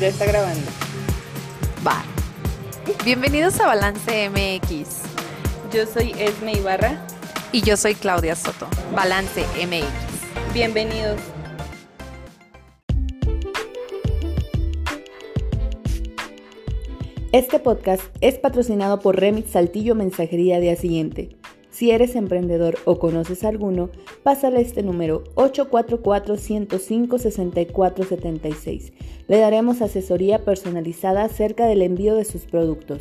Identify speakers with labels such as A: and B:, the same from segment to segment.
A: Ya está grabando.
B: Va. Bienvenidos a Balance MX.
A: Yo soy Esme Ibarra.
B: Y yo soy Claudia Soto. Balance MX.
A: Bienvenidos. Este podcast es patrocinado por Remit Saltillo Mensajería Día Siguiente. Si eres emprendedor o conoces alguno, pásale este número 844-105-6476. Le daremos asesoría personalizada acerca del envío de sus productos.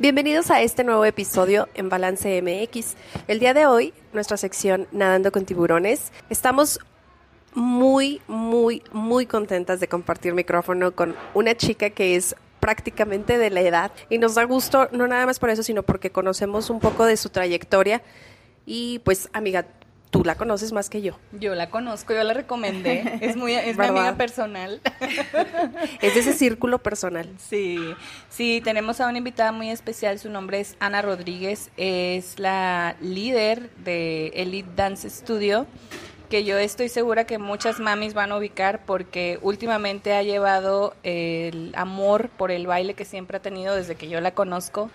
B: Bienvenidos a este nuevo episodio en Balance MX. El día de hoy, nuestra sección Nadando con tiburones. Estamos muy, muy, muy contentas de compartir micrófono con una chica que es prácticamente de la edad. Y nos da gusto, no nada más por eso, sino porque conocemos un poco de su trayectoria. Y pues amiga, tú la conoces más que yo.
A: Yo la conozco, yo la recomendé, es muy es mi amiga personal.
B: es de ese círculo personal.
A: Sí, sí, tenemos a una invitada muy especial, su nombre es Ana Rodríguez, es la líder de Elite Dance Studio que yo estoy segura que muchas mamis van a ubicar porque últimamente ha llevado el amor por el baile que siempre ha tenido desde que yo la conozco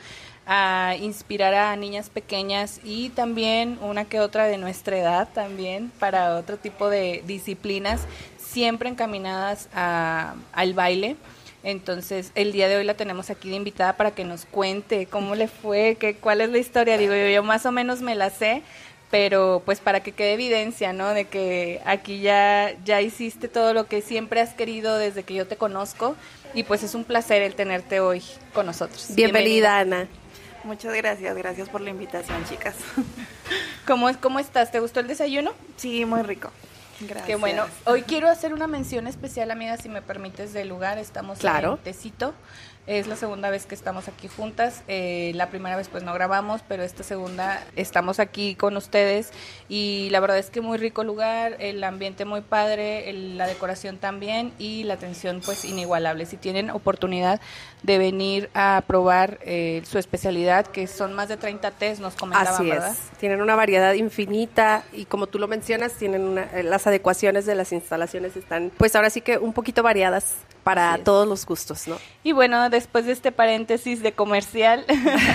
A: a inspirar a niñas pequeñas y también una que otra de nuestra edad también para otro tipo de disciplinas siempre encaminadas al baile. Entonces, el día de hoy la tenemos aquí de invitada para que nos cuente cómo le fue, qué, cuál es la historia. Digo, yo más o menos me la sé, pero pues para que quede evidencia, ¿no? De que aquí ya, ya hiciste todo lo que siempre has querido desde que yo te conozco y pues es un placer el tenerte hoy con nosotros.
B: Bienvenida, Ana.
C: Muchas gracias, gracias por la invitación, chicas.
A: ¿Cómo, ¿Cómo estás? ¿Te gustó el desayuno?
C: Sí, muy rico. Gracias.
A: Qué bueno. Hoy quiero hacer una mención especial, amiga, si me permites, del lugar. Estamos
B: claro.
A: en Tecito. Es la segunda vez que estamos aquí juntas. Eh, la primera vez pues no grabamos, pero esta segunda estamos aquí con ustedes y la verdad es que muy rico lugar, el ambiente muy padre, la decoración también y la atención pues inigualable. Si tienen oportunidad de venir a probar eh, su especialidad, que son más de 30 test, nos comentaban,
B: Así
A: ¿verdad?
B: Es. Tienen una variedad infinita y como tú lo mencionas, tienen una, eh, las adecuaciones de las instalaciones están pues ahora sí que un poquito variadas para todos los gustos, ¿no?
A: Y bueno, después de este paréntesis de comercial,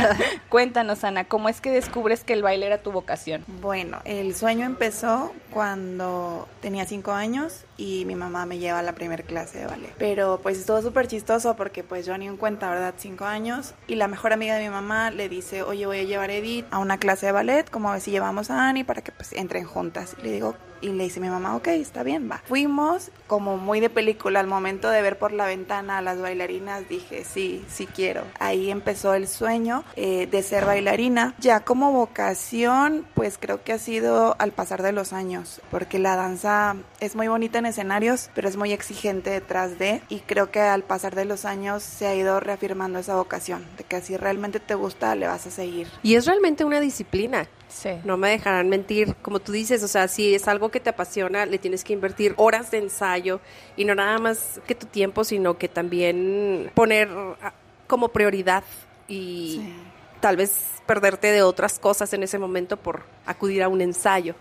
A: cuéntanos, Ana, ¿cómo es que descubres que el baile era tu vocación?
C: Bueno, el sueño empezó cuando tenía cinco años y mi mamá me lleva a la primera clase de ballet. Pero pues estuvo súper chistoso porque pues yo ni en cuenta, ¿verdad? Cinco años y la mejor amiga de mi mamá le dice, oye, voy a llevar a Edith a una clase de ballet, como a ver si llevamos a Annie para que pues entren juntas. Y le digo, y le dice mi mamá, ok, está bien, va. Fuimos como muy de película, al momento de ver por la ventana a las bailarinas, dije, sí, sí quiero. Ahí empezó el sueño eh, de ser bailarina. Ya como vocación, pues creo que ha sido al pasar de los años, porque la danza es muy bonita en escenarios, pero es muy exigente detrás de, y creo que al pasar de los años se ha ido reafirmando esa vocación, de que si realmente te gusta, le vas a seguir.
B: Y es realmente una disciplina.
A: Sí.
B: No me dejarán mentir, como tú dices, o sea, si es algo que te apasiona, le tienes que invertir horas de ensayo y no nada más que tu tiempo, sino que también poner como prioridad y sí. tal vez perderte de otras cosas en ese momento por acudir a un ensayo.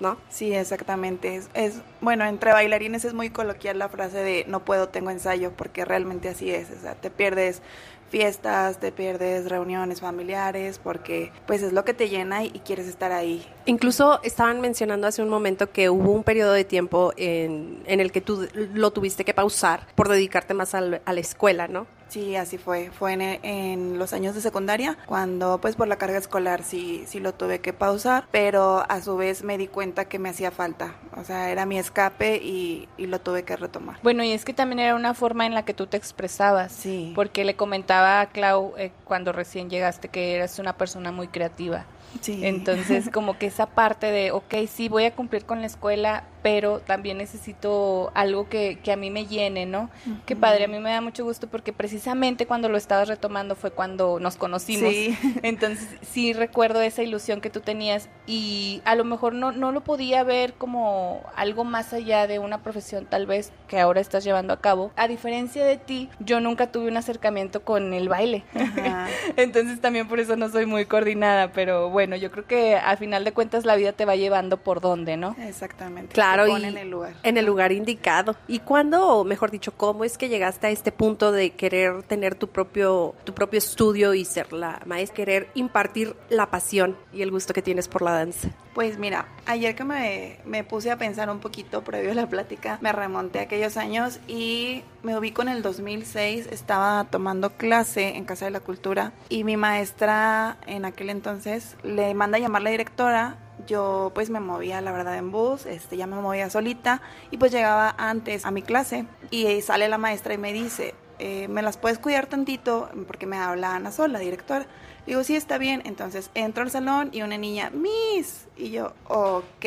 B: ¿No?
C: Sí, exactamente. Es, es, bueno, entre bailarines es muy coloquial la frase de no puedo, tengo ensayo, porque realmente así es. O sea, te pierdes fiestas, te pierdes reuniones familiares, porque pues es lo que te llena y, quieres estar ahí.
B: Incluso estaban mencionando hace un momento que hubo un periodo de tiempo en, en el que tú lo tuviste que pausar por dedicarte más al, a la escuela, ¿no?
C: Sí, así fue. Fue en, en, los años de secundaria, cuando pues por la carga escolar sí, sí lo tuve que pausar, pero a su vez me di cuenta que me hacía falta. O sea, era mi escape y, y lo tuve que retomar.
A: Bueno, y es que también era una forma en la que tú te expresabas.
C: Sí.
A: Porque le comentaba a Clau eh, cuando recién llegaste que eras una persona muy creativa.
C: Sí.
A: Entonces, como que esa parte de, ok, sí, voy a cumplir con la escuela, pero también necesito algo que, que a mí me llene, ¿no? Uh -huh. Qué padre, a mí me da mucho gusto porque precisamente cuando lo estabas retomando fue cuando nos conocimos.
C: Sí.
A: Entonces, sí recuerdo esa ilusión que tú tenías y a lo mejor no, no lo podía ver como algo más allá de una profesión tal vez que ahora estás llevando a cabo. A diferencia de ti, yo nunca tuve un acercamiento con el baile.
C: Uh -huh.
A: Entonces, también por eso no soy muy coordinada, pero bueno, yo creo que al final de cuentas la vida te va llevando por dónde, ¿no?
C: Exactamente.
B: Claro,
C: pone
B: y
C: en el lugar.
B: En el lugar indicado. ¿Y cuándo, o mejor dicho, cómo es que llegaste a este punto de querer tener tu propio, tu propio estudio y ser la maestra, querer impartir la pasión y el gusto que tienes por la danza?
C: Pues mira, ayer que me, me puse a pensar un poquito previo a la plática, me remonté a aquellos años y me ubico en el 2006, estaba tomando clase en Casa de la Cultura y mi maestra en aquel entonces le manda a llamar la directora yo pues me movía la verdad en bus, este ya me movía solita y pues llegaba antes a mi clase y sale la maestra y me dice, eh, ¿me las puedes cuidar tantito? Porque me habla Ana Sol, la directora. Digo, sí, está bien. Entonces entro al salón y una niña, Miss. Y yo, ok,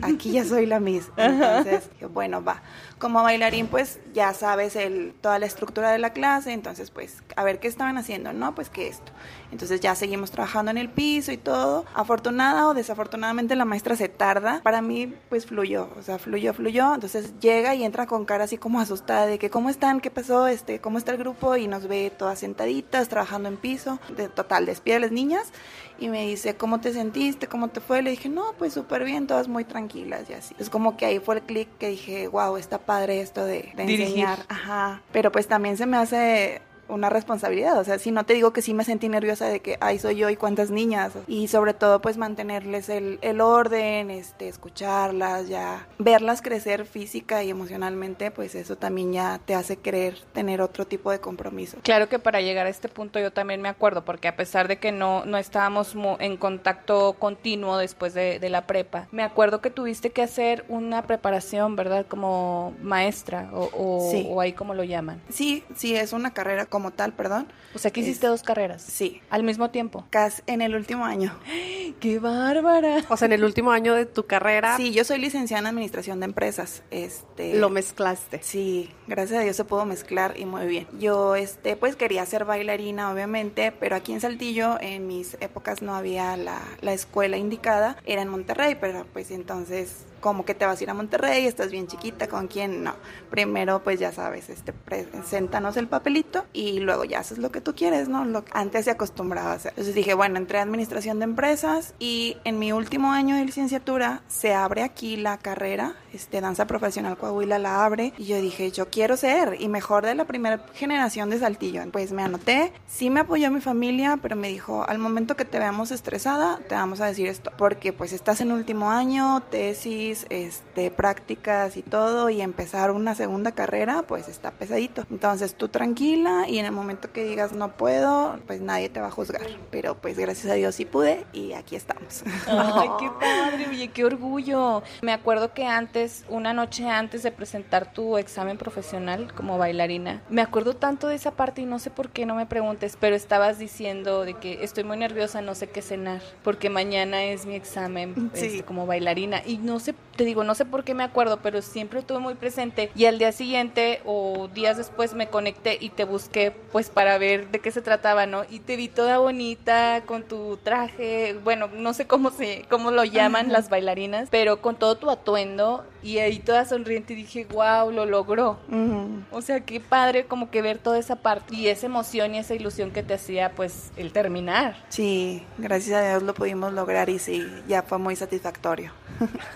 C: aquí ya soy la Miss. Entonces, bueno, va. Como bailarín, pues ya sabes el, toda la estructura de la clase. Entonces, pues, a ver qué estaban haciendo. No, pues que esto. Entonces ya seguimos trabajando en el piso y todo. Afortunada o desafortunadamente la maestra se tarda. Para mí, pues fluyó. O sea, fluyó, fluyó. Entonces llega y entra con cara así como asustada de que, ¿cómo están? ¿Qué pasó? Este, ¿Cómo está el grupo? Y nos ve todas sentaditas, trabajando en piso. De total, despide a las niñas y me dice, ¿cómo te sentiste? ¿Cómo te fue? Le dije, no, pues súper bien, todas muy tranquilas y así. Es como que ahí fue el clic que dije, wow, está padre esto de, de enseñar. Ajá. Pero pues también se me hace una responsabilidad. O sea, si no te digo que sí me sentí nerviosa de que, ay, soy yo y cuántas niñas. Y sobre todo, pues mantenerles el, el orden, este, escucharlas, ya verlas crecer física y emocionalmente, pues eso también ya te hace querer tener otro tipo de compromiso.
A: Claro que para llegar a este punto yo también me acuerdo, porque a pesar de que no, no estábamos en contacto continuo después de, de la prepa, me acuerdo que tuviste que hacer una preparación, ¿verdad? Como maestra o, o,
C: Sí.
A: o ahí como lo llaman.
C: Sí, sí, es una carrera como tal, perdón.
A: O sea, que hiciste
C: Es-
A: dos carreras.
C: Sí,
A: Al mismo tiempo.
C: casi en el último año.
A: ¡Qué bárbara!
B: O sea, en el último año de tu carrera
C: Sí, yo soy licenciada en administración de empresas. Este,
B: lo mezclaste.
C: Sí, gracias a Dios se pudo mezclar y muy bien. Yo, este, pues quería ser bailarina, obviamente, pero aquí en Saltillo, en mis épocas no había la, la escuela indicada, era en Monterrey, pero pues entonces, como que te vas a ir a Monterrey, estás bien chiquita, ¿con quién? No. Primero, pues ya sabes, este, preséntanos el papelito y luego ya haces lo que tú quieres, ¿no? Lo que antes se acostumbraba a hacer. Entonces dije, bueno, entré a administración de empresas y en mi último año de licenciatura se abre aquí la carrera, este, danza profesional Coahuila la abre y yo dije, yo quiero ser y mejor de la primera generación de Saltillo. Pues me anoté, sí me apoyó mi familia, pero me dijo, al momento que te veamos estresada, te vamos a decir esto, porque pues estás en último año, tesis, este, prácticas y todo y empezar una segunda carrera, pues está pesadito. Entonces tú tranquila y en el momento que digas no puedo, pues nadie te va a juzgar. Pero pues gracias a Dios sí pude y aquí estamos.
A: Ay, qué padre, oye, qué orgullo. Me acuerdo que antes, una noche antes de presentar tu examen profesional como bailarina, me acuerdo tanto de esa parte y no sé por qué, no me preguntes, pero estabas diciendo de que estoy muy nerviosa, no sé qué cenar, porque mañana es mi examen
C: Sí.
A: este, como bailarina. Y no sé, te digo, no sé por qué me acuerdo, pero siempre estuve muy presente. Y al día siguiente o días después me conecté y te busqué, pues para ver de qué se trataba, ¿no? Y te vi toda bonita con tu traje, bueno, no sé cómo se, cómo lo llaman las bailarinas, pero con todo tu atuendo y ahí toda sonriente y dije, wow, lo logró.
C: Ujú.
A: O sea, qué padre como que ver toda esa parte y esa emoción y esa ilusión que te hacía pues el terminar.
C: Sí, gracias a Dios lo pudimos lograr y sí, ya fue muy satisfactorio.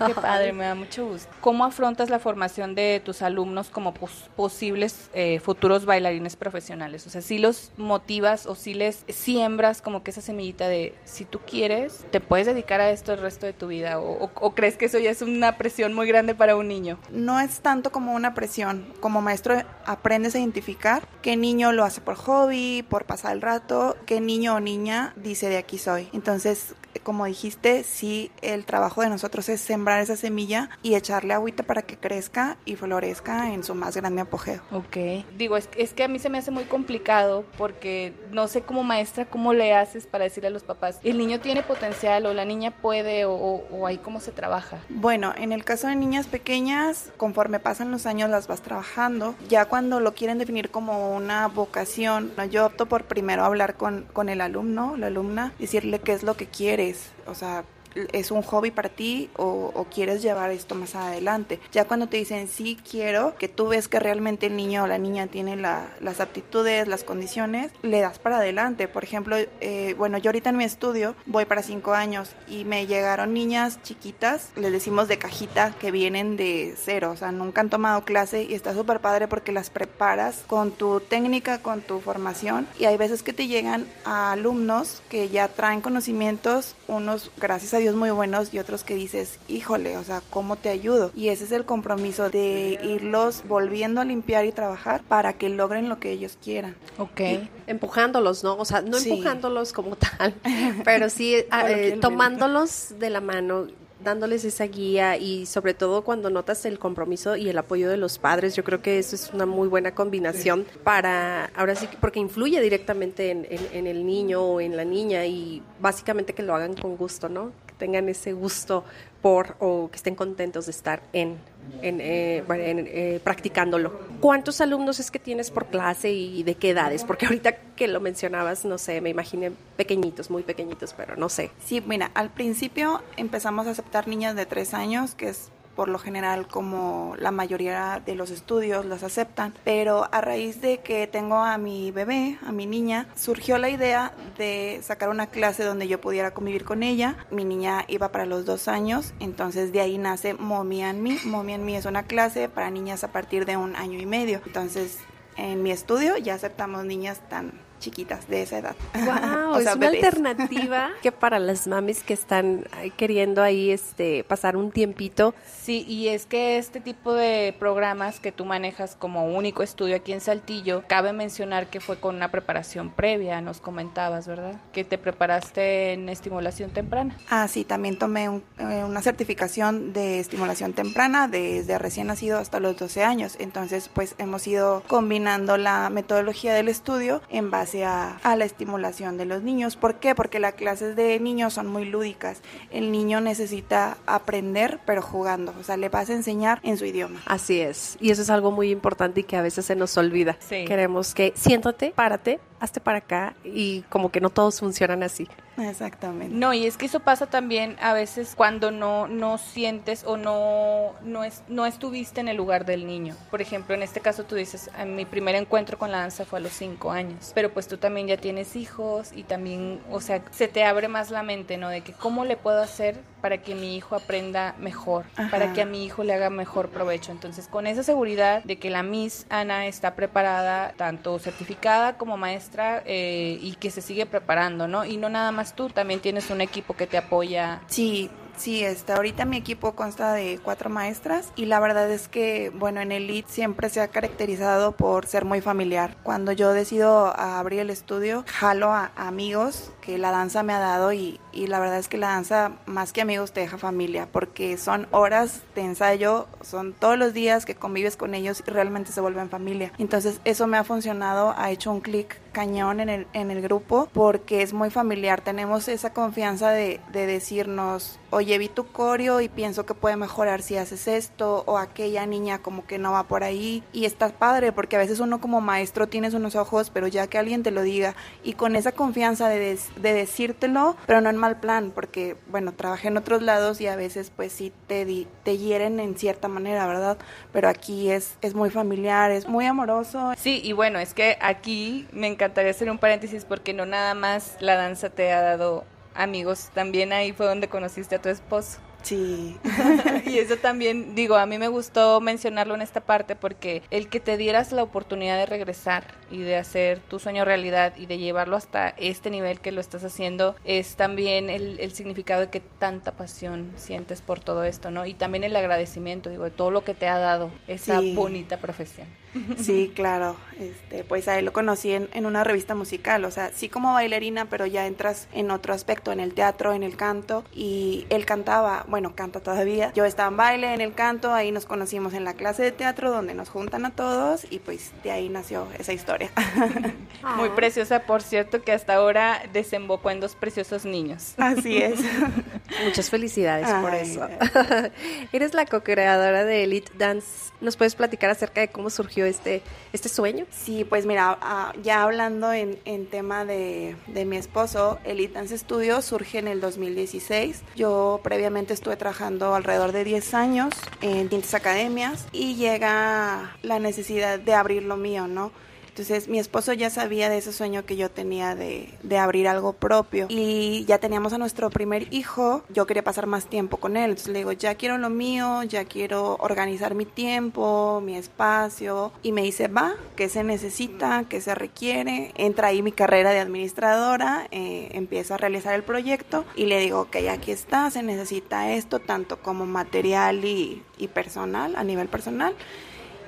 A: Qué padre, me da mucho gusto. ¿Cómo afrontas la formación de tus alumnos como pos- posibles eh, futuros bailarines profesionales? O sea, si los motivas o si les siembras como que esa semillita de si tú quieres, te puedes dedicar a esto el resto de tu vida o, o- o crees que eso ya es una presión muy grande para un niño?
C: no es tanto como una presión. Como maestro aprendes a identificar qué niño lo hace por hobby, por pasar el rato, qué niño o niña dice de aquí soy. Entonces, como dijiste, sí, el trabajo de nosotros es sembrar esa semilla y echarle agüita para que crezca y florezca en su más grande apogeo.
A: Ok. Digo, es, es que a mí se me hace muy complicado porque no sé como maestra cómo le haces para decirle a los papás, el niño tiene potencial o la niña puede o, o- o ahí cómo se trabaja.
C: Bueno, en el caso de niñas pequeñas, conforme pasan los años las vas trabajando. Ya cuando lo quieren definir como una vocación, no, yo opto por primero hablar con, con el alumno, la alumna, decirle qué es lo que quieres. O sea, es un hobby para ti o, quieres llevar esto más adelante. Ya cuando te dicen sí quiero, que tú ves que realmente el niño o la niña tiene la, las aptitudes, las condiciones, le das para adelante. Por ejemplo, eh, bueno, yo ahorita en mi estudio voy para cinco años y me llegaron niñas chiquitas, les decimos de cajita, que vienen de cero, o sea, nunca han tomado clase y está súper padre porque las preparas con tu técnica, con tu formación y hay veces que te llegan a alumnos que ya traen conocimientos, unos gracias a Dios muy buenos y otros que dices, híjole, o sea, ¿cómo te ayudo? Y ese es el compromiso de irlos volviendo a limpiar y trabajar para que logren lo que ellos quieran.
B: Ok. empujándolos, ¿no? O sea, no empujándolos como tal, pero sí ah, eh, tomándolos de la mano, dándoles esa guía y sobre todo cuando notas el compromiso y el apoyo de los padres, yo creo que eso es una muy buena combinación para, ahora sí, porque influye directamente en, en, el niño o en la niña y básicamente que lo hagan con gusto, ¿no? Tengan ese gusto por o que estén contentos de estar en, en, eh, eh, practicándolo. ¿Cuántos alumnos es que tienes por clase y de qué edades? Porque ahorita que lo mencionabas, no sé, me imaginé pequeñitos, muy pequeñitos, pero no sé.
C: Sí, mira, al principio empezamos a aceptar niñas de tres años, que es por lo general como la mayoría de los estudios las aceptan, pero a raíz de que tengo a mi bebé, a mi niña, surgió la idea de sacar una clase donde yo pudiera convivir con ella. Mi niña iba para los dos años, entonces de ahí nace Mommy and Me. Mommy and Me es una clase para niñas a partir de un año y medio. Entonces en mi estudio ya aceptamos niñas tan chiquitas de esa edad.
B: Wow, es una alternativa que para las mamis que están queriendo ahí este pasar un tiempito.
A: Sí, y es que este tipo de programas que tú manejas como único estudio aquí en Saltillo, cabe mencionar que fue con una preparación previa, nos comentabas, ¿verdad? Que te preparaste en estimulación temprana.
C: Ah, sí, también tomé eh, una certificación de estimulación temprana desde recién nacido hasta los 12 años. Entonces, pues hemos ido combinando la metodología del estudio en base a, la estimulación de los niños. ¿Por qué? Porque las clases de niños son muy lúdicas. El niño necesita aprender, pero jugando. O sea, le vas a enseñar en su idioma.
B: Así es. Y eso es algo muy importante y que a veces se nos olvida. Queremos que siéntate, párate, hazte para acá y como que no todos funcionan así.
C: Exactamente.
A: No, y es que eso pasa también a veces cuando no, no sientes o no, no, es, no estuviste en el lugar del niño. Por ejemplo, en este caso tú dices, mi primer encuentro con la danza fue a los cinco años, pero pues tú también ya tienes hijos y también, o sea, se te abre más la mente, ¿no? De que cómo le puedo hacer para que mi hijo aprenda mejor, para que a mi hijo le haga mejor provecho. Entonces, con esa seguridad de que la Miss Ana está preparada, tanto certificada como maestra, eh, y que se sigue preparando, ¿no? Y no nada más tú, también tienes un equipo que te apoya.
C: Sí, Sí, está, ahorita mi equipo consta de cuatro maestras y la verdad es que, bueno, en el LID siempre se ha caracterizado por ser muy familiar. Cuando yo decido abrir el estudio, jalo a, amigos que la danza me ha dado y, y, la verdad es que la danza más que amigos te deja familia porque son horas de ensayo, son todos los días que convives con ellos y realmente se vuelven familia. Entonces eso me ha funcionado, ha hecho un clic cañón en el, en el grupo porque es muy familiar, tenemos esa confianza de, de decirnos, oye, vi tu coreo y pienso que puede mejorar si haces esto o aquella niña como que no va por ahí y está padre porque a veces uno como maestro tienes unos ojos, pero ya que alguien te lo diga y con esa confianza de, de decírtelo, pero no en mal plan porque bueno, trabajé en otros lados y a veces pues sí te, te hieren en cierta manera, ¿verdad? Pero aquí es, es muy familiar, es muy amoroso.
A: Sí, y bueno, es que aquí me encantaría hacer un paréntesis porque no nada más la danza te ha dado amigos. También ahí fue donde conociste a tu esposo.
C: Sí.
A: y eso también, digo, a mí me gustó mencionarlo en esta parte porque el que te dieras la oportunidad de regresar y de hacer tu sueño realidad y de llevarlo hasta este nivel que lo estás haciendo es también el, el significado de que tanta pasión sientes por todo esto, ¿no? Y también el agradecimiento, digo, de todo lo que te ha dado esa bonita profesión.
C: Sí, claro. Este, pues a él lo conocí en, en, una revista musical, o sea, sí como bailarina, pero ya entras en otro aspecto, en el teatro, en el canto, y él cantaba, bueno, canta todavía. Yo estaba en baile, en el canto, ahí nos conocimos en la clase de teatro donde nos juntan a todos y pues de ahí nació esa historia.
A: Muy preciosa, por cierto, que hasta ahora desembocó en dos preciosos niños.
C: Así es.
B: Muchas felicidades por
C: Ay,
B: eso. Eres la co-creadora de Elite Dance. ¿Nos puedes platicar acerca de cómo surgió este, este sueño?
C: Sí, pues mira, ah, ya hablando en, en tema de, de mi esposo, Elite Dance Studio surge en el 2016. Yo previamente estuve trabajando alrededor de 10 años en distintas academias y llega la necesidad de abrir lo mío, ¿no? Entonces mi esposo ya sabía de ese sueño que yo tenía de, de, abrir algo propio y ya teníamos a nuestro primer hijo, yo quería pasar más tiempo con él, entonces le digo, ya quiero lo mío, ya quiero organizar mi tiempo, mi espacio y me dice, va, ¿qué se necesita? ¿Qué se requiere? Entra ahí mi carrera de administradora, eh, empiezo a realizar el proyecto y le digo, ok, aquí está, se necesita esto tanto como material y, y personal, a nivel personal.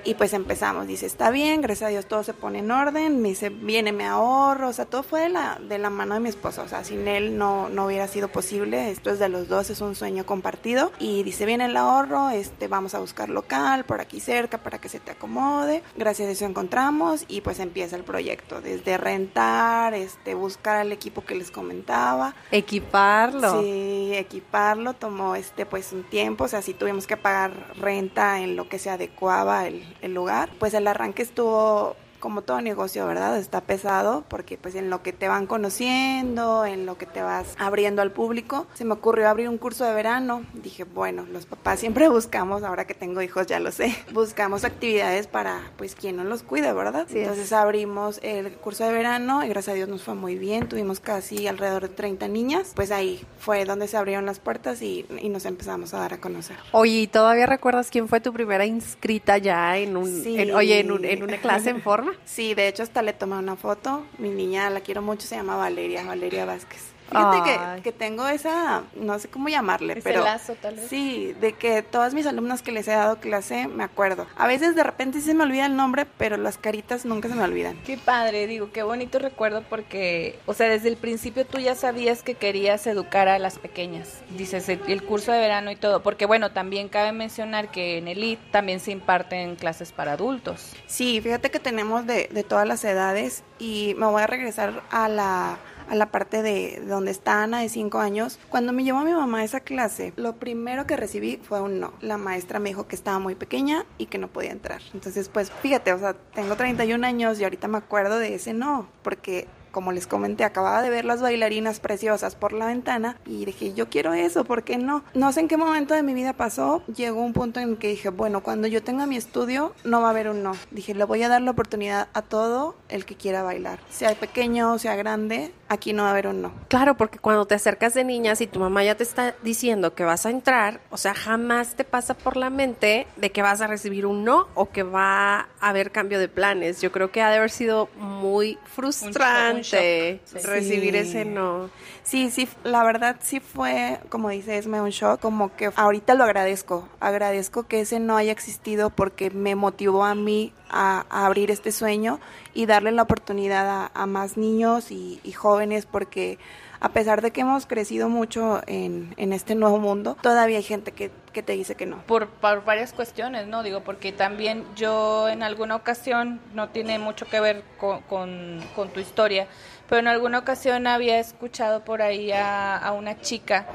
C: Y pues empezamos, dice, está bien, gracias a Dios todo se pone en orden, me dice, viene, me ahorro, o sea, todo fue de la, de la mano de mi esposo, o sea, sin él no, no hubiera sido posible, esto es de los dos, es un sueño compartido. Y dice, viene el ahorro, este, vamos a buscar local por aquí cerca para que se te acomode, gracias a eso encontramos y pues empieza el proyecto, desde rentar, este, buscar al equipo que les comentaba.
B: Equiparlo.
C: Sí, equiparlo tomó este pues un tiempo, o sea, si tuvimos que pagar renta en lo que se adecuaba el, el lugar, pues el arranque estuvo como todo negocio, ¿verdad? Está pesado porque pues en lo que te van conociendo, en lo que te vas abriendo al público, se me ocurrió abrir un curso de verano. Dije, bueno, los papás siempre buscamos, ahora que tengo hijos ya lo sé, buscamos actividades para pues quien no los cuide, ¿verdad?
B: Sí,
C: Entonces abrimos el curso de verano y gracias a Dios nos fue muy bien, tuvimos casi alrededor de 30 niñas, pues ahí fue donde se abrieron las puertas y, y nos empezamos a dar a conocer.
B: Oye, ¿y todavía recuerdas quién fue tu primera inscrita ya en un,
C: Sí.
B: en- oye, en, un- en una clase en forma?
C: Sí, de hecho hasta le tomé una foto. Mi niña la quiero mucho, se llama Valeria, Valeria Vázquez. Fíjate que, que tengo esa, no sé cómo llamarle,
A: Ese
C: pero
A: lazo, tal vez.
C: sí, de que todas mis alumnas que les he dado clase me acuerdo. A veces de repente sí se me olvida el nombre, pero las caritas nunca se me olvidan.
A: Qué padre, digo, qué bonito recuerdo porque, o sea, desde el principio tú ya sabías que querías educar a las pequeñas. Dices, el, el curso de verano y todo, porque bueno, también cabe mencionar que en Elite también se imparten clases para adultos.
C: Sí, fíjate que tenemos de, de todas las edades y me voy a regresar a la, a la parte de donde está Ana de 5 años. Cuando me llevó mi mamá a esa clase, lo primero que recibí fue un no. La maestra me dijo que estaba muy pequeña y que no podía entrar. Entonces, pues fíjate, o sea, tengo 31 años y ahorita me acuerdo de ese no, porque como les comenté, acababa de ver las bailarinas preciosas por la ventana y dije, yo quiero eso, ¿por qué no? No sé en qué momento de mi vida pasó, llegó un punto en el que dije, bueno, cuando yo tenga mi estudio, no va a haber un no. Dije, le voy a dar la oportunidad a todo el que quiera bailar, sea pequeño, sea grande, aquí no va a haber un no.
B: Claro, porque cuando te acercas de niñas y tu mamá ya te está diciendo que vas a entrar, o sea, jamás te pasa por la mente de que vas a recibir un no o que va a haber cambio de planes. Yo creo que ha de haber sido muy frustrante
A: shock, sí.
B: recibir
C: Sí.
B: ese no.
C: Sí, sí, la verdad sí fue, como dice Esme, un shock, como que ahorita lo agradezco, agradezco que ese no haya existido porque me motivó a mí a, a abrir este sueño y darle la oportunidad a, a más niños y, y jóvenes porque a pesar de que hemos crecido mucho en, en este nuevo mundo, todavía hay gente que, que te dice que no.
A: Por, por varias cuestiones, ¿no? Digo, porque también yo en alguna ocasión, no tiene mucho que ver con, con, tu historia, pero en alguna ocasión había escuchado por ahí a, a una chica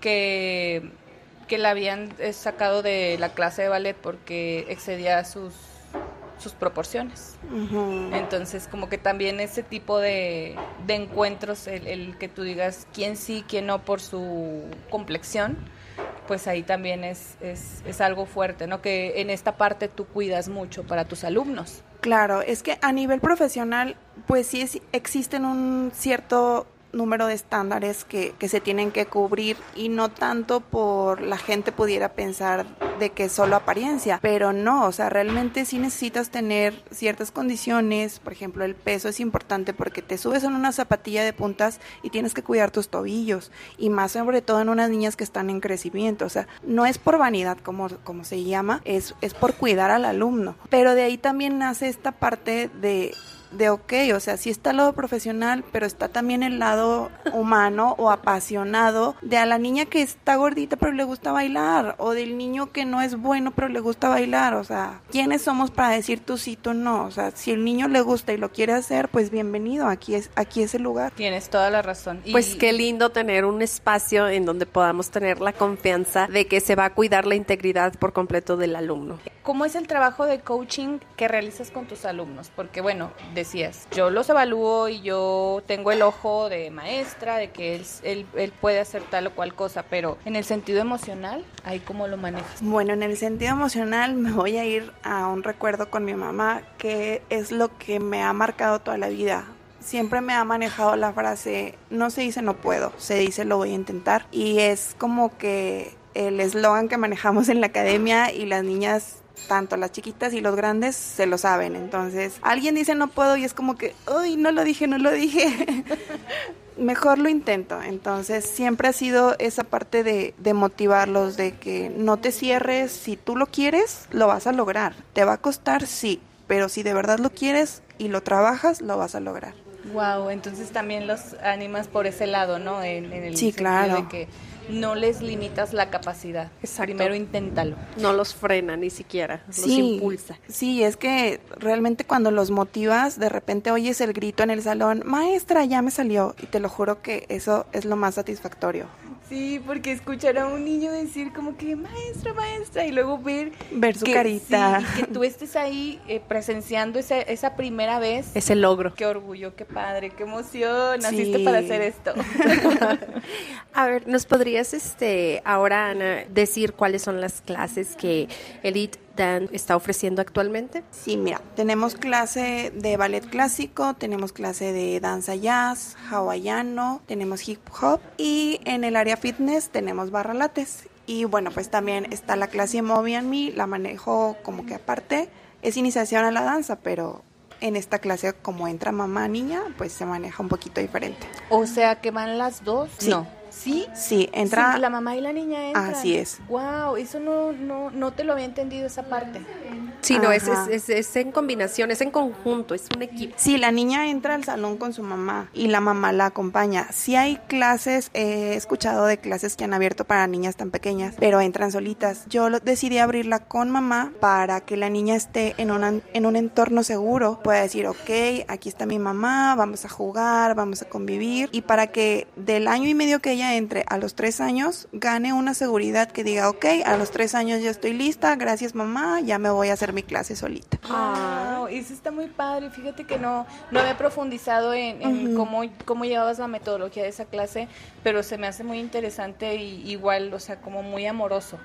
A: que, que la habían eh, sacado de la clase de ballet porque excedía sus, sus proporciones. Entonces, como que también ese tipo de, de encuentros, el, el que tú digas quién sí, quién no por su complexión, pues ahí también es, es, es algo fuerte, ¿no? Que en esta parte tú cuidas mucho para tus alumnos.
C: Claro, es que a nivel profesional, pues sí es- existen un cierto número de estándares que, que se tienen que cubrir y no tanto por la gente pudiera pensar de que es solo apariencia, pero no, o sea, realmente sí necesitas tener ciertas condiciones, por ejemplo, el peso es importante porque te subes en una zapatilla de puntas y tienes que cuidar tus tobillos y más sobre todo en unas niñas que están en crecimiento, o sea, no es por vanidad como, como se llama, es, es por cuidar al alumno, pero de ahí también nace esta parte de de, ok, o sea, sí está el lado profesional, pero está también el lado humano o apasionado de a la niña que está gordita pero le gusta bailar, o del niño que no es bueno pero le gusta bailar, o sea, ¿quiénes somos para decir tú sí, tú no? O sea, si el niño le gusta y lo quiere hacer, pues bienvenido, aquí es, aquí es el lugar.
A: Tienes toda la razón.
B: Pues qué lindo tener un espacio en donde podamos tener la confianza de que se va a cuidar la integridad por completo del alumno.
A: ¿Cómo es el trabajo de coaching que realizas con tus alumnos? Porque bueno, decías, yo los evalúo y yo tengo el ojo de maestra, de que él, puede hacer tal o cual cosa, pero en el sentido emocional, ¿ahí cómo lo manejas?
C: Bueno, en el sentido emocional me voy a ir a un recuerdo con mi mamá que es lo que me ha marcado toda la vida siempre me ha manejado la frase, no se dice no puedo, se dice lo voy a intentar. Y es como que el eslogan que manejamos en la academia y las niñas tanto las chiquitas y los grandes se lo saben. Entonces, alguien dice no puedo y es como que, uy, no lo dije, no lo dije. Mejor lo intento. Entonces, siempre ha sido esa parte de, de, motivarlos, de que no te cierres. Si tú lo quieres, lo vas a lograr. Te va a costar, sí. Pero si de verdad lo quieres y lo trabajas, lo vas a lograr.
A: Wow, entonces también los animas por ese lado, ¿no? En, el
C: sí, claro.
A: de que no les limitas la capacidad. Primero inténtalo.
B: No los frena ni siquiera, los impulsa.
C: Sí, es que realmente cuando los motivas, de repente oyes el grito en el salón, maestra, ya me salió. Y te lo juro que eso es lo más satisfactorio.
A: Sí, porque escuchar a un niño decir como que maestra, maestra, y luego ver...
C: Ver su carita.
A: y que tú estés ahí eh, presenciando esa, esa primera vez.
B: Ese logro.
A: Qué orgullo, qué padre, qué emoción. Naciste para hacer esto.
B: a ver, ¿nos podrías este ahora, Ana, decir cuáles son las clases que Elite Dan está ofreciendo actualmente?
C: Sí, mira, tenemos clase de ballet clásico, tenemos clase de danza jazz, hawaiano, tenemos hip hop y en el área fitness tenemos barra lates. Y bueno, pues también está la clase Moby and Me, la manejo como que aparte. Es iniciación a la danza, pero en esta clase como entra mamá niña, pues se maneja un poquito diferente.
A: O sea, que van las dos.
B: No.
A: ¿Sí?
C: Sí, entra.
A: la mamá y la niña entran.
C: Así es.
A: Wow, eso no, no, no te lo había entendido esa parte.
B: Sí, no, es, es, es, en combinación, es en conjunto, es un equipo.
C: Sí, la niña entra al salón con su mamá y la mamá la acompaña. Sí hay clases, he escuchado de clases que han abierto para niñas tan pequeñas, pero entran solitas. Yo decidí abrirla con mamá para que la niña esté en, una, en un entorno seguro, pueda decir, ok, aquí está mi mamá, vamos a jugar, vamos a convivir, y para que del año y medio que ella entre a los tres años, gane una seguridad que diga, ok, a los tres años ya estoy lista, gracias mamá, ya me voy a hacer mi clase solita.
A: Ah, eso está muy padre. Fíjate que no, no había profundizado en, cómo, cómo llevabas la metodología de esa clase, pero se me hace muy interesante y igual, o sea, como muy amoroso.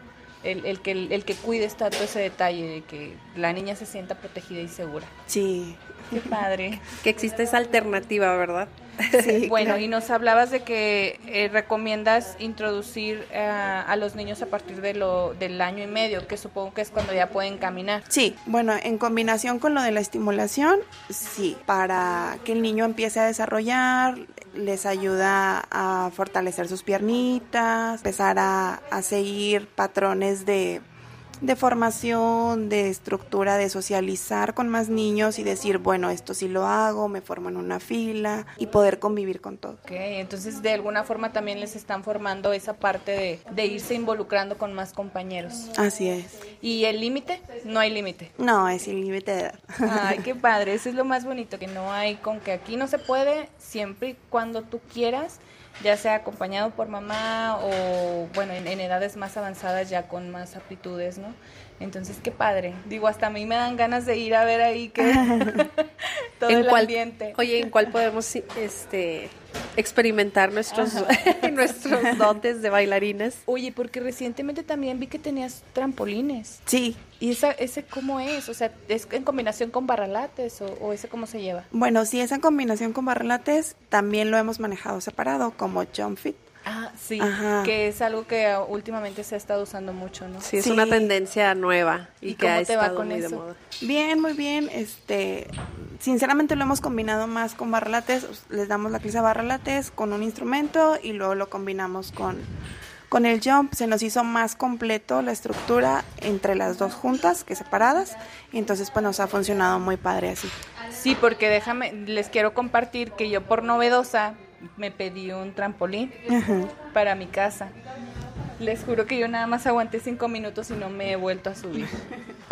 A: El, el, que, el, que cuides tanto ese detalle de que la niña se sienta protegida y segura.
C: Sí.
A: Qué padre.
B: Que existe esa alternativa, ¿verdad?
A: bueno, y nos hablabas de que eh, recomiendas introducir eh, a los niños a partir de lo, del año y medio, que supongo que es cuando ya pueden caminar.
C: Sí, bueno, en combinación con lo de la estimulación, sí, para que el niño empiece a desarrollar, les ayuda a fortalecer sus piernitas, empezar a, a seguir patrones de de formación, de estructura, de socializar con más niños y decir, bueno, esto sí lo hago, me formo en una fila y poder convivir con todo.
A: Ok, entonces de alguna forma también les están formando esa parte de, de irse involucrando con más compañeros.
C: Así es.
A: ¿Y el límite? No hay límite.
C: No, es el límite de edad.
A: Ay, qué padre, eso es lo más bonito, que no hay con que aquí no se puede, siempre y cuando tú quieras ya sea acompañado por mamá o, bueno, en, edades más avanzadas ya con más aptitudes, ¿no? Entonces, qué padre. Digo, hasta a mí me dan ganas de ir a ver ahí que todo el ambiente.
B: Oye, ¿en cuál podemos este experimentar nuestros nuestros dotes de bailarinas?
A: Oye, porque recientemente también vi que tenías trampolines.
C: Sí.
A: ¿Y esa, ese cómo es? O sea, ¿es en combinación con barralates o, o ese cómo se lleva?
C: Bueno, sí, es en combinación con barralates. También lo hemos manejado separado como jump fit.
A: Ah, sí, que es algo que últimamente se ha estado usando mucho, ¿no?
B: Sí, es una tendencia nueva y, que ha te va con eso? de moda.
C: Bien, muy bien. Este, sinceramente lo hemos combinado más con barralates. Les damos la clase de barralates con un instrumento y luego lo combinamos con con el jump se nos hizo más completo la estructura entre las dos juntas que separadas y entonces pues nos ha funcionado muy padre así.
A: Sí, porque déjame, les quiero compartir que yo por novedosa me pedí un trampolín para mi casa. Les juro que yo nada más aguanté cinco minutos y no me he vuelto a subir.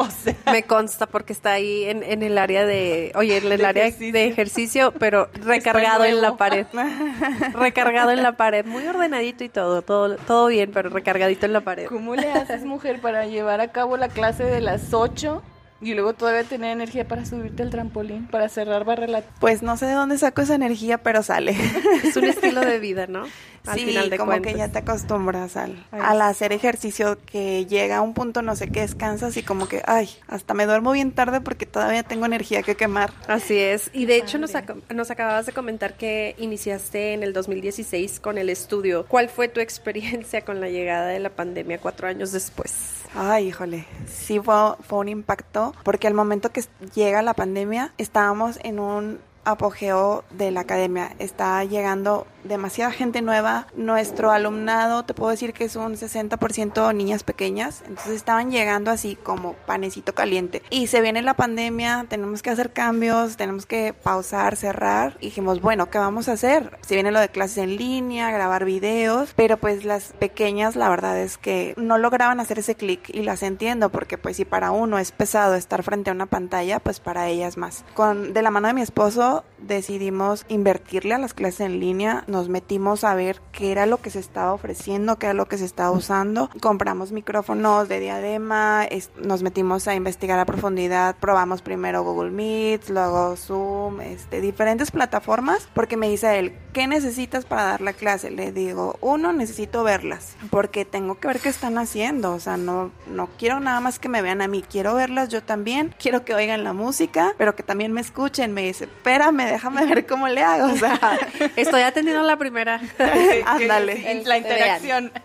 A: O sea,
B: Me consta porque está ahí en, en el área de, oye, en el área
A: ejercicio.
B: de ejercicio, pero recargado en la pared. recargado en la pared, muy ordenadito y todo, todo, todo bien, pero recargadito en la pared.
A: ¿cómo le haces, mujer, para llevar a cabo la clase de las 8 y luego todavía tener energía para subirte al trampolín, para cerrar barra.
C: Pues no sé de dónde saco esa energía, pero sale.
B: Es un estilo de vida, ¿no? Al
C: sí,
B: final de
C: como
B: cuentas.
C: que ya te acostumbras al, al hacer ejercicio que llega a un punto no sé qué descansas y como que, ay, hasta me duermo bien tarde porque todavía tengo energía que quemar.
B: Así es. Y de hecho nos, ac- nos acababas de comentar que iniciaste en el 2016 con el estudio. ¿Cuál fue tu experiencia con la llegada de la pandemia cuatro años después?
C: Ay, híjole, sí fue, fue un impacto porque al momento que llega la pandemia estábamos en un apogeo de la academia. Está llegando demasiada gente nueva. Nuestro alumnado, te puedo decir que es un 60% niñas pequeñas. Entonces estaban llegando así como panecito caliente. Y se viene la pandemia, tenemos que hacer cambios, tenemos que pausar, cerrar. Y dijimos, bueno, ¿qué vamos a hacer? Se viene lo de clases en línea, grabar videos, pero pues las pequeñas la verdad es que no lograban hacer ese clic y las entiendo porque pues si para uno es pesado estar frente a una pantalla, pues para ellas más. Con de la mano de mi esposo decidimos invertirle a las clases en línea, nos metimos a ver qué era lo que se estaba ofreciendo, qué era lo que se estaba usando, compramos micrófonos de diadema, nos metimos a investigar a profundidad, probamos primero Google Meet, luego Zoom, este, diferentes plataformas, porque me dice él, ¿qué necesitas para dar la clase? Le digo, uno, necesito verlas, porque tengo que ver qué están haciendo, o sea, no, no quiero nada más que me vean a mí, quiero verlas yo también, quiero que oigan la música, pero que también me escuchen, me dice, espérame, déjame ver cómo le hago, o sea,
B: Estoy atendiendo la primera.
C: ándale.
A: La interacción.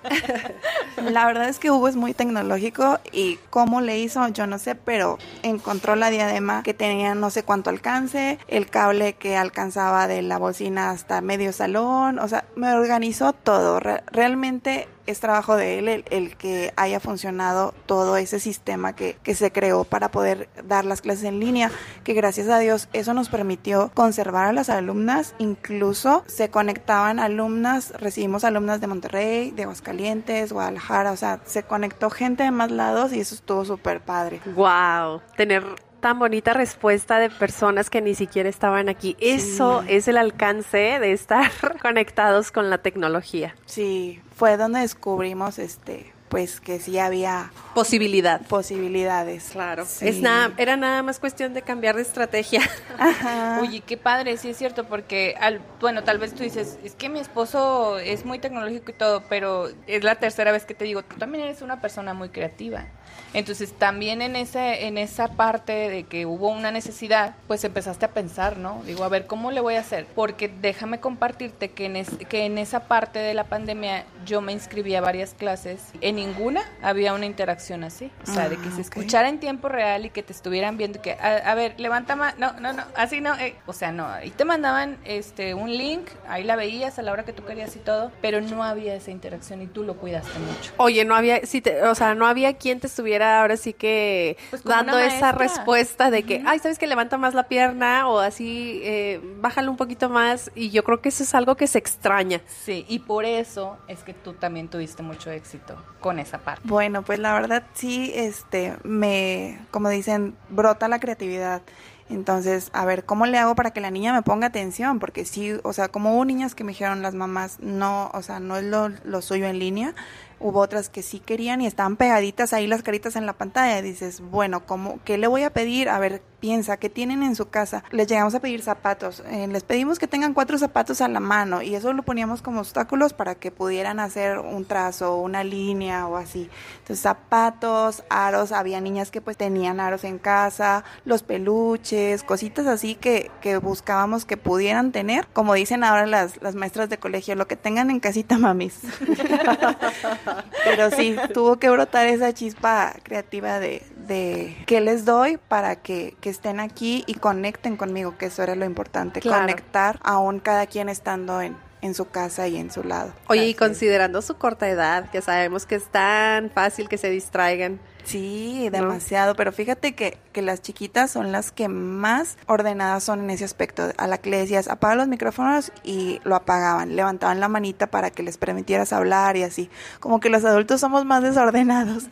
C: La verdad es que Hugo es muy tecnológico y cómo le hizo, yo no sé, pero encontró la diadema que tenía no sé cuánto alcance, el cable que alcanzaba de la bocina hasta medio salón, o sea, me organizó todo. Re- realmente es trabajo de él el, el que haya funcionado todo ese sistema que, que se creó para poder dar las clases en línea, que gracias a Dios eso nos permitió conservar a las alumnas, incluso se conectaban alumnas, recibimos alumnas de Monterrey, de Aguascalientes, Guadalajara, o sea, se conectó gente de más lados y eso estuvo súper padre.
B: Wow, tener tan bonita respuesta de personas que ni siquiera estaban aquí. Eso es el alcance de estar conectados con la tecnología.
C: Sí, fue donde descubrimos este pues que sí había
B: Posibilidad.
C: posibilidades.
B: Claro.
C: Sí.
B: Es nada, era nada más cuestión de cambiar de estrategia.
C: Ajá.
A: Oye, qué padre, sí es cierto, porque, al, bueno, tal vez tú dices, es que mi esposo es muy tecnológico y todo, pero es la tercera vez que te digo, tú también eres una persona muy creativa. Entonces, también en, ese, en esa parte de que hubo una necesidad, pues empezaste a pensar, ¿no? Digo, a ver, ¿cómo le voy a hacer? Porque déjame compartirte que en, es- que en esa parte de la pandemia yo me inscribí a varias clases. En ninguna había una interacción así. O sea, de que
C: Ah,
A: se escuchara en tiempo real y que te estuvieran viendo que, a, a ver, levanta más, no, no, no, así no, eh. o sea, no, ahí te mandaban este un link, ahí la veías a la hora que tú querías y todo, pero no había esa interacción y tú lo cuidaste mucho.
B: Oye, no había, si te- o sea, no había quien te estuviera ahora sí que
A: Pues
B: dando esa respuesta de que, ay, sabes que levanta más la pierna o así, eh, bájale un poquito más. Y yo creo que eso es algo que se extraña.
A: Sí, y por eso es que tú también tuviste mucho éxito con esa parte.
C: Bueno, pues la verdad sí, este, me, como dicen, brota la creatividad. Entonces, a ver, ¿cómo le hago para que la niña me ponga atención? Porque sí, o sea, como hubo niñas que me dijeron las mamás, no, o sea, no es lo, lo suyo en línea. Hubo otras que sí querían y estaban pegaditas ahí las caritas en la pantalla. Y dices, bueno, ¿cómo, ¿qué le voy a pedir? A ver, piensa, ¿qué tienen en su casa? Les llegamos a pedir zapatos. Eh, les pedimos que tengan cuatro zapatos a la mano y eso lo poníamos como obstáculos para que pudieran hacer un trazo, una línea o así. Entonces, zapatos, aros, había niñas que pues tenían aros en casa, los peluches, cositas así que, que buscábamos que pudieran tener. Como dicen ahora las, las maestras de colegio, lo que tengan en casita, mamis. Pero sí, tuvo que brotar esa chispa creativa de, de qué les doy para que, que estén aquí y conecten conmigo, que eso era lo importante,
B: Claro.
C: conectar aún cada quien estando en, en su casa y en su lado.
B: Oye, y
A: Así
B: considerando su corta edad, que sabemos que es tan fácil que se distraigan,
C: Sí, demasiado, pero fíjate que, que las chiquitas son las que más ordenadas son en ese aspecto. A la que le decías, apaga los micrófonos y lo apagaban, levantaban la manita para que les permitieras hablar y así. Como que los adultos somos más desordenados.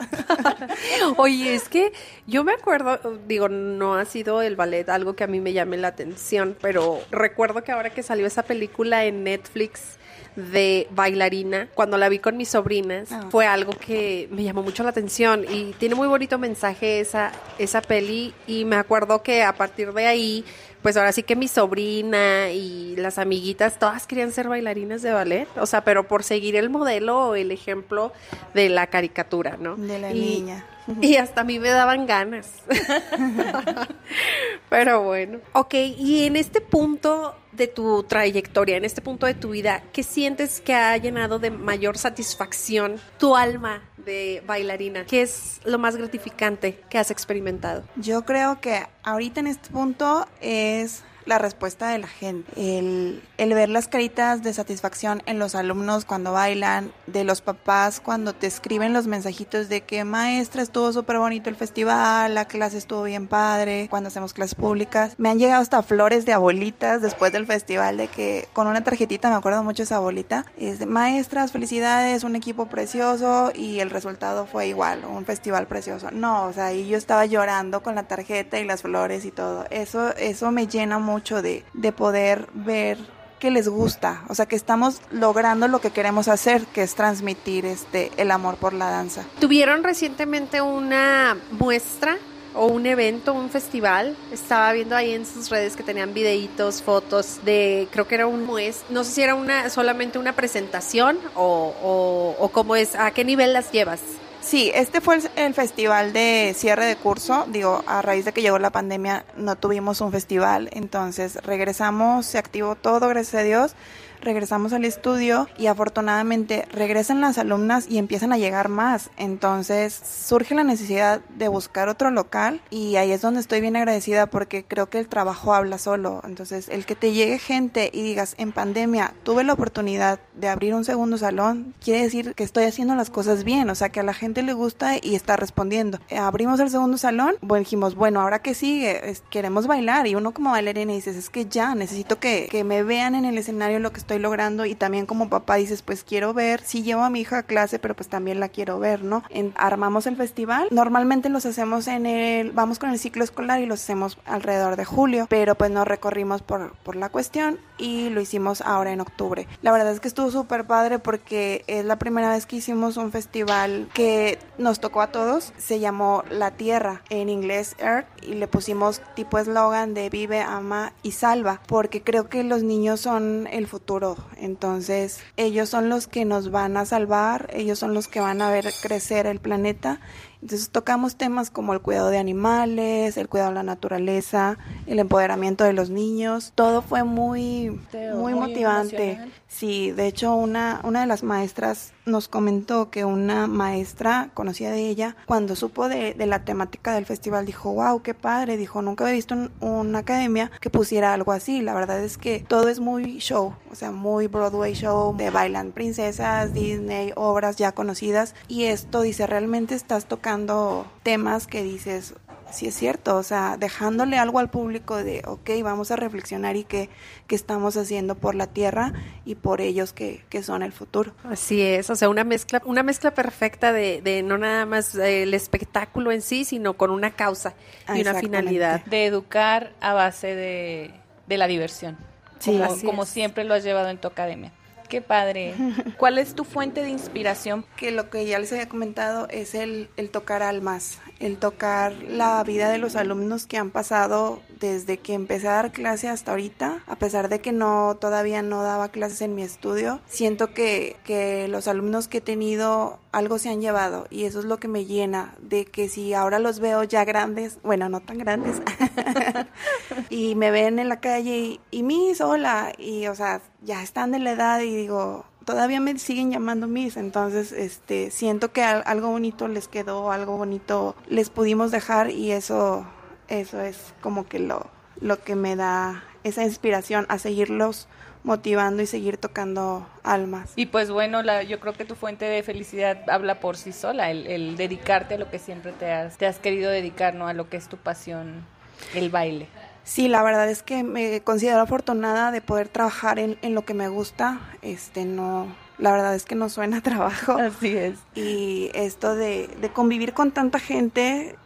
B: Oye, es que yo me acuerdo, digo, no ha sido el ballet algo que a mí me llame la atención, pero recuerdo que ahora que salió esa película en Netflix, de bailarina, cuando la vi con mis sobrinas,
C: Ah.
B: fue algo que me llamó mucho la atención y tiene muy bonito mensaje esa, esa peli y me acuerdo que a partir de ahí, pues ahora sí que mi sobrina y las amiguitas, todas querían ser bailarinas de ballet, o sea, pero por seguir el modelo o el ejemplo de la caricatura, ¿no?
C: De la
B: Y-
C: niña.
B: y hasta a mí me daban ganas. Pero bueno. Ok, y en este punto de tu trayectoria, en este punto de tu vida, ¿qué sientes que ha llenado de mayor satisfacción tu alma de bailarina? ¿Qué es lo más gratificante que has experimentado?
C: Yo creo que ahorita en este punto es la respuesta de la gente, el, el ver las caritas de satisfacción en los alumnos cuando bailan, de los papás cuando te escriben los mensajitos de que maestra estuvo súper bonito el festival, la clase estuvo bien padre, cuando hacemos clases públicas. Me han llegado hasta flores de abuelitas después del festival de que con una tarjetita, me acuerdo mucho esa abuelita, es de maestras, felicidades, un equipo precioso y el resultado fue igual, un festival precioso. No, o sea, ahí yo estaba llorando con la tarjeta y las flores y todo. Eso, eso me llena mucho de, de poder ver que les gusta, o sea, que estamos logrando lo que queremos hacer, que es transmitir este el amor por la danza.
B: ¿Tuvieron recientemente una muestra o un evento, un festival? Estaba viendo ahí en sus redes que tenían videitos, fotos de, creo que era un mues, no sé si era una solamente una presentación o, o, o cómo es, a qué nivel las llevas.
C: Sí, este fue el, festival de cierre de curso. Digo, a raíz de que llegó la pandemia no tuvimos un festival, entonces regresamos, se activó todo, gracias a Dios. Regresamos al estudio y afortunadamente regresan las alumnas y empiezan a llegar más. Entonces surge la necesidad de buscar otro local y ahí es donde estoy bien agradecida porque creo que el trabajo habla solo. Entonces el que te llegue gente y digas en pandemia tuve la oportunidad de abrir un segundo salón, quiere decir que estoy haciendo las cosas bien, o sea que a la gente le gusta y está respondiendo. Eh, abrimos el segundo salón, bueno, dijimos, bueno, ahora que sigue, queremos bailar y uno como bailarina dices, es que ya necesito que, que me vean en el escenario lo que estoy logrando y también como papá dices, pues quiero ver, sí llevo a mi hija a clase, pero pues también la quiero ver, ¿no? En- armamos el festival, normalmente los hacemos en el, vamos con el ciclo escolar y los hacemos alrededor de julio, pero pues nos recorrimos por, por la cuestión y lo hicimos ahora en octubre. La verdad es que estuvo súper padre porque es la primera vez que hicimos un festival que nos tocó a todos, se llamó La Tierra, en inglés Earth, y le pusimos tipo eslogan de vive, ama y salva, porque creo que los niños son el futuro, entonces ellos son los que nos van a salvar, ellos son los que van a ver crecer el planeta. Entonces tocamos temas como el cuidado de animales, el cuidado de la naturaleza, el empoderamiento de los niños. Todo fue muy, muy
A: muy
C: motivante. Sí, de hecho una, una de las maestras nos comentó que una maestra conocida de ella, cuando supo de, de la temática del festival, dijo, wow, qué padre, dijo, nunca había visto un- una academia que pusiera algo así. La verdad es que todo es muy show, o sea, muy Broadway show, de bailan princesas, Disney, obras ya conocidas. Y esto dice, realmente estás tocando temas que dices, sí es cierto, o sea, dejándole algo al público de, ok, vamos a reflexionar y qué, qué estamos haciendo por la tierra y por ellos que, que son el futuro.
B: Así es, o sea, una mezcla, una mezcla perfecta de, de no nada más eh, el espectáculo en sí, sino con una causa
C: Ah,
B: y una finalidad.
A: De educar a base de, de la diversión.
C: Sí,
A: como, como siempre lo has llevado en tu academia. Qué padre. ¿Cuál es tu fuente de inspiración?
C: Que lo que ya les había comentado es el, el tocar almas, el tocar la vida de los alumnos que han pasado desde que empecé a dar clase hasta ahorita, a pesar de que no todavía no daba clases en mi estudio, siento que, que los alumnos que he tenido algo se han llevado y eso es lo que me llena, de que si ahora los veo ya grandes, bueno, no tan grandes, y me ven en la calle y, y Miss, hola, y o sea, ya están de la edad y digo, todavía me siguen llamando Miss, entonces este siento que al- algo bonito les quedó, algo bonito les pudimos dejar y eso eso es como que lo lo que me da esa inspiración a seguirlos motivando y seguir tocando almas.
A: Y pues bueno, la, yo creo que tu fuente de felicidad habla por sí sola, el, el dedicarte a lo que siempre te has, te has querido dedicar, ¿no? A lo que es tu pasión, el baile.
C: Sí, la verdad es que me considero afortunada de poder trabajar en, en lo que me gusta. Este, no, la verdad es que no suena a trabajo.
A: Así es.
C: Y esto de, de convivir con tanta gente,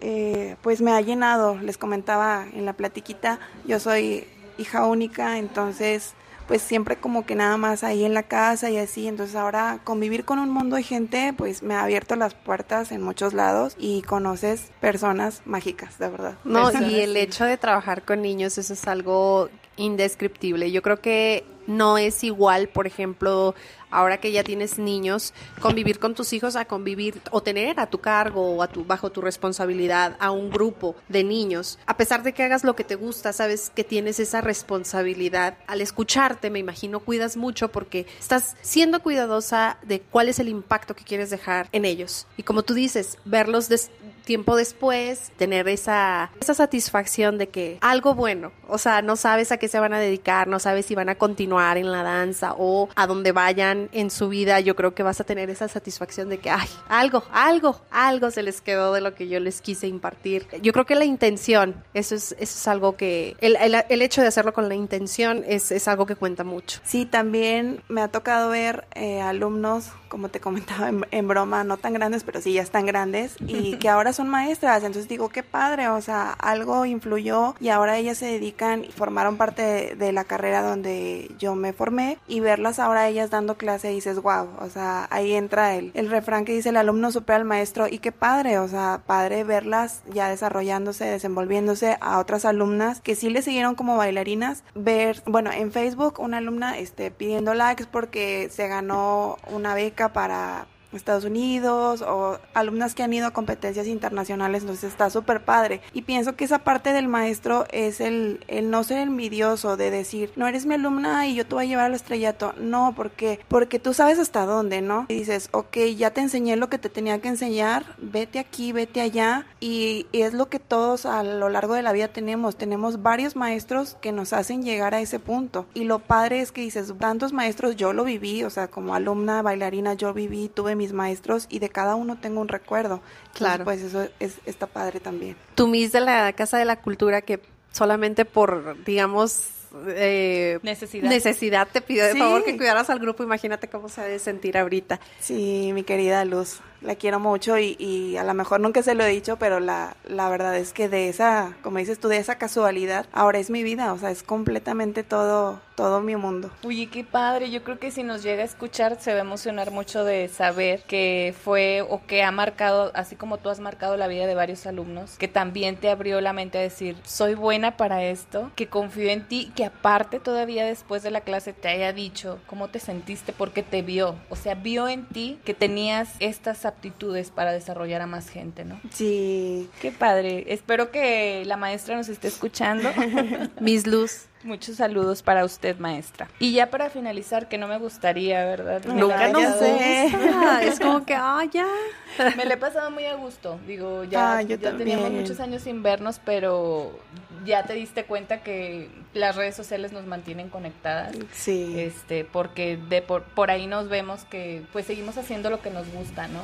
C: eh, pues me ha llenado. Les comentaba en la platiquita, yo soy hija única, entonces pues siempre como que nada más ahí en la casa y así, entonces ahora convivir con un mundo de gente pues me ha abierto las puertas en muchos lados y conoces personas mágicas, de verdad.
B: No,
C: Personas-
B: y el hecho de trabajar con niños, eso es algo indescriptible. Yo creo que no es igual, por ejemplo, ahora que ya tienes niños, convivir con tus hijos a convivir o tener a tu cargo o a tu, bajo tu responsabilidad a un grupo de niños. A pesar de que hagas lo que te gusta, sabes que tienes esa responsabilidad. Al escucharte, me imagino, cuidas mucho porque estás siendo cuidadosa de cuál es el impacto que quieres dejar en ellos. Y como tú dices, verlos des- tiempo después, tener esa, esa satisfacción de que algo bueno, o sea, no sabes a qué se van a dedicar, no sabes si van a continuar en la danza o a donde vayan en su vida, yo creo que vas a tener esa satisfacción de que, ay, algo, algo, algo se les quedó de lo que yo les quise impartir. Yo creo que la intención, eso es, eso es algo que, el, el- el hecho de hacerlo con la intención es, es algo que cuenta mucho.
C: Sí, también me ha tocado ver eh, alumnos, como te comentaba en, en broma, no tan grandes, pero sí ya están grandes, y que ahora son maestras. Entonces digo, qué padre, o sea, algo influyó y ahora ellas se dedican y formaron parte de, la carrera donde yo me formé y verlas ahora ellas dando clase dices, wow, o sea, ahí entra el, el refrán que dice el alumno supera al maestro y qué padre, o sea, padre verlas ya desarrollándose, desenvolviéndose a otras alumnas que sí le siguieron como bailarinas, ver, bueno, en Facebook una alumna este, pidiendo likes porque se ganó una beca para Estados Unidos o alumnas que han ido a competencias internacionales, entonces está súper padre. Y pienso que esa parte del maestro es el, el no ser envidioso de decir, no eres mi alumna y yo te voy a llevar al estrellato. No, porque porque tú sabes hasta dónde, ¿no? Y dices, ok, ya te enseñé lo que te tenía que enseñar, vete aquí, vete allá. Y, y es lo que todos a lo largo de la vida tenemos. Tenemos varios maestros que nos hacen llegar a ese punto. Y lo padre es que dices, tantos maestros yo lo viví, o sea, como alumna bailarina yo viví, tuve mis maestros y de cada uno tengo un recuerdo. Entonces,
B: Claro.
C: Pues eso es, está padre también.
B: Tu Miss de la Casa de la Cultura que solamente por, digamos, eh,
A: Necesidad.
B: necesidad te pidió de
C: Sí.
B: favor que cuidaras al grupo. Imagínate cómo se ha de sentir ahorita.
C: Sí, mi querida Luz, la quiero mucho y, y a lo mejor nunca se lo he dicho, pero la, la verdad es que de esa, como dices tú, de esa casualidad, ahora es mi vida, o sea, es completamente todo, todo mi mundo.
A: Uy, qué padre. Yo creo que si nos llega a escuchar se va a emocionar mucho de saber que fue o que ha marcado, así como tú has marcado la vida de varios alumnos, que también te abrió la mente a decir, soy buena para esto, que confío en ti, que aparte todavía después de la clase te haya dicho cómo te sentiste porque te vio. O sea, vio en ti que tenías estas aptitudes para desarrollar a más gente, ¿no?
C: Sí,
A: Qué padre. Espero que la maestra nos esté escuchando.
B: Miss Luz.
A: Muchos saludos para usted, maestra. Y ya para finalizar, que no me gustaría, ¿verdad?
C: Nunca
A: pasado-
C: sé.
B: gusta. Es como que, ah, ya.
A: Me la he pasado muy a gusto. Digo, ya,
C: Ah, yo
A: ya teníamos muchos años sin vernos, pero ya te diste cuenta que las redes sociales nos mantienen conectadas.
C: sí.
A: Este, porque de por, por ahí nos vemos que pues seguimos haciendo lo que nos gusta, ¿no?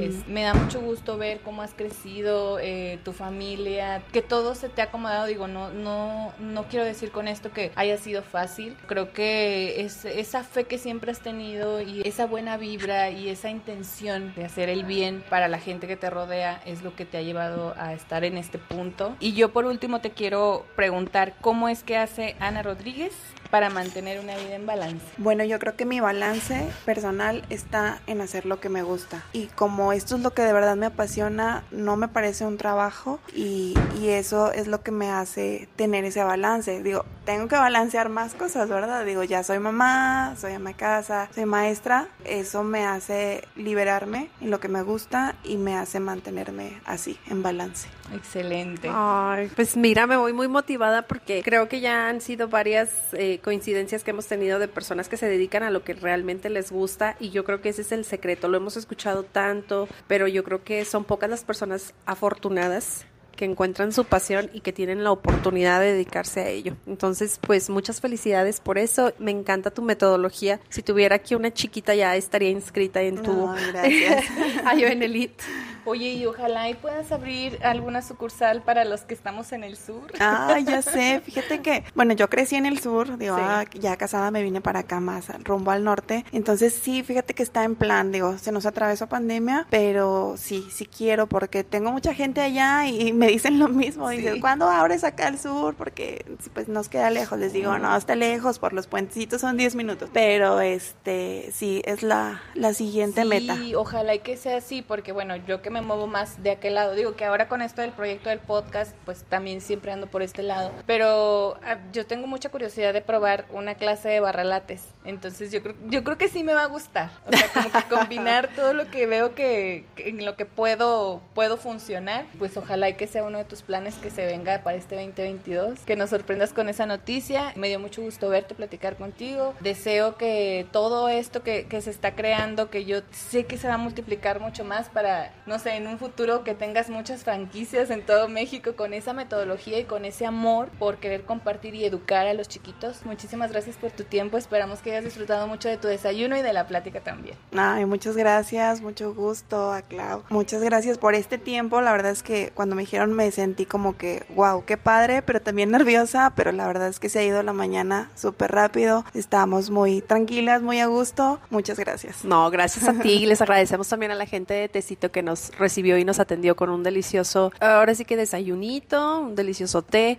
A: Es- me da mucho gusto ver cómo has crecido, eh, tu familia, que todo se te ha acomodado. Digo, no, no, no quiero decir con esto que haya sido fácil. Creo que es esa fe que siempre has tenido y esa buena vibra y esa intención de hacer el bien para la gente que te rodea es lo que te ha llevado a estar en este punto. Y yo por último te quiero preguntar, ¿cómo es que hace Ana Rodríguez para mantener una vida en balance?
C: Bueno, yo creo que mi balance personal está en hacer lo que me gusta. Y como esto es lo que de verdad me apasiona, no me parece un trabajo y, y eso es lo que me hace tener ese balance. Digo, tengo que balancear más cosas, ¿verdad? Digo, ya soy mamá, soy ama de casa, soy maestra. Eso me hace liberarme en lo que me gusta y me hace mantenerme así, en balance.
A: Excelente.
B: Ay, pues mira, me voy muy motivada porque creo que ya han sido varias eh, coincidencias que hemos tenido de personas que se dedican a lo que realmente les gusta y yo creo que ese es el secreto. Lo hemos escuchado tanto, pero yo creo que son pocas las personas afortunadas que encuentran su pasión y que tienen la oportunidad de dedicarse a ello. Entonces, pues muchas felicidades por eso. Me encanta tu metodología. Si tuviera aquí una chiquita ya estaría inscrita en tu
C: No, gracias.
B: Ayo en Elite.
A: Oye, y ojalá y puedas abrir alguna sucursal para los que estamos en el sur.
C: Ah, ya sé. Fíjate que, bueno, yo crecí en el sur, digo,
A: Sí.
C: ah, ya casada me vine para acá más rumbo al norte. Entonces sí, fíjate que está en plan, digo, se nos atravesó pandemia, pero sí, sí quiero porque tengo mucha gente allá y me dicen lo mismo. Dicen,
A: Sí.
C: ¿cuándo abres acá al sur? Porque pues nos queda lejos. Les digo, no, está lejos, por los puentecitos son 10 minutos. Pero este, sí, es la, la siguiente
A: sí,
C: meta.
A: ojalá y que sea así, porque bueno, yo que me muevo más de aquel lado, digo que ahora con esto del proyecto del podcast, pues también siempre ando por este lado, pero ah, yo tengo mucha curiosidad de probar una clase de barralates, entonces yo creo, yo creo que sí me va a gustar, o sea, como que combinar todo lo que veo que, que en lo que puedo, puedo funcionar, pues ojalá y que sea uno de tus planes que se venga para este 2022, que nos sorprendas con esa noticia, me dio mucho gusto verte, platicar contigo, deseo que todo esto que, que se está creando, que yo sé que se va a multiplicar mucho más para, no sé, en un futuro que tengas muchas franquicias en todo México con esa metodología y con ese amor por querer compartir y educar a los chiquitos. Muchísimas gracias por tu tiempo, esperamos que hayas disfrutado mucho de tu desayuno y de la plática también.
C: Ay, muchas gracias, mucho gusto a Clau. Muchas gracias por este tiempo. La verdad es que cuando me dijeron me sentí como que, wow, qué padre, pero también nerviosa, pero la verdad es que se ha ido la mañana súper rápido. Estamos muy tranquilas, muy a gusto. Muchas gracias.
B: No, gracias a ti. Les agradecemos también a la gente de Tecito que nos recibió y nos atendió con un delicioso, ahora sí que desayunito, un delicioso té.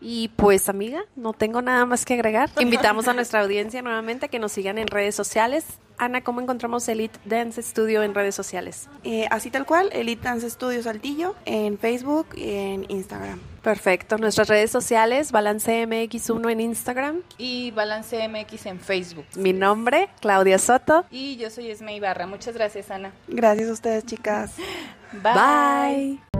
B: Y pues amiga, no tengo nada más que agregar. Invitamos a nuestra audiencia nuevamente a que nos sigan en redes sociales. Ana, ¿cómo encontramos Elite Dance Studio en redes sociales?
C: Eh, así tal cual, Elite Dance Studio Saltillo en Facebook y en Instagram.
B: Perfecto. Nuestras redes sociales, Balance MX1 en Instagram.
A: Y Balance MX en Facebook.
B: Mi nombre, Claudia Soto.
A: Y yo soy Esme Ibarra. Muchas gracias, Ana.
C: Gracias a ustedes, chicas.
B: Bye.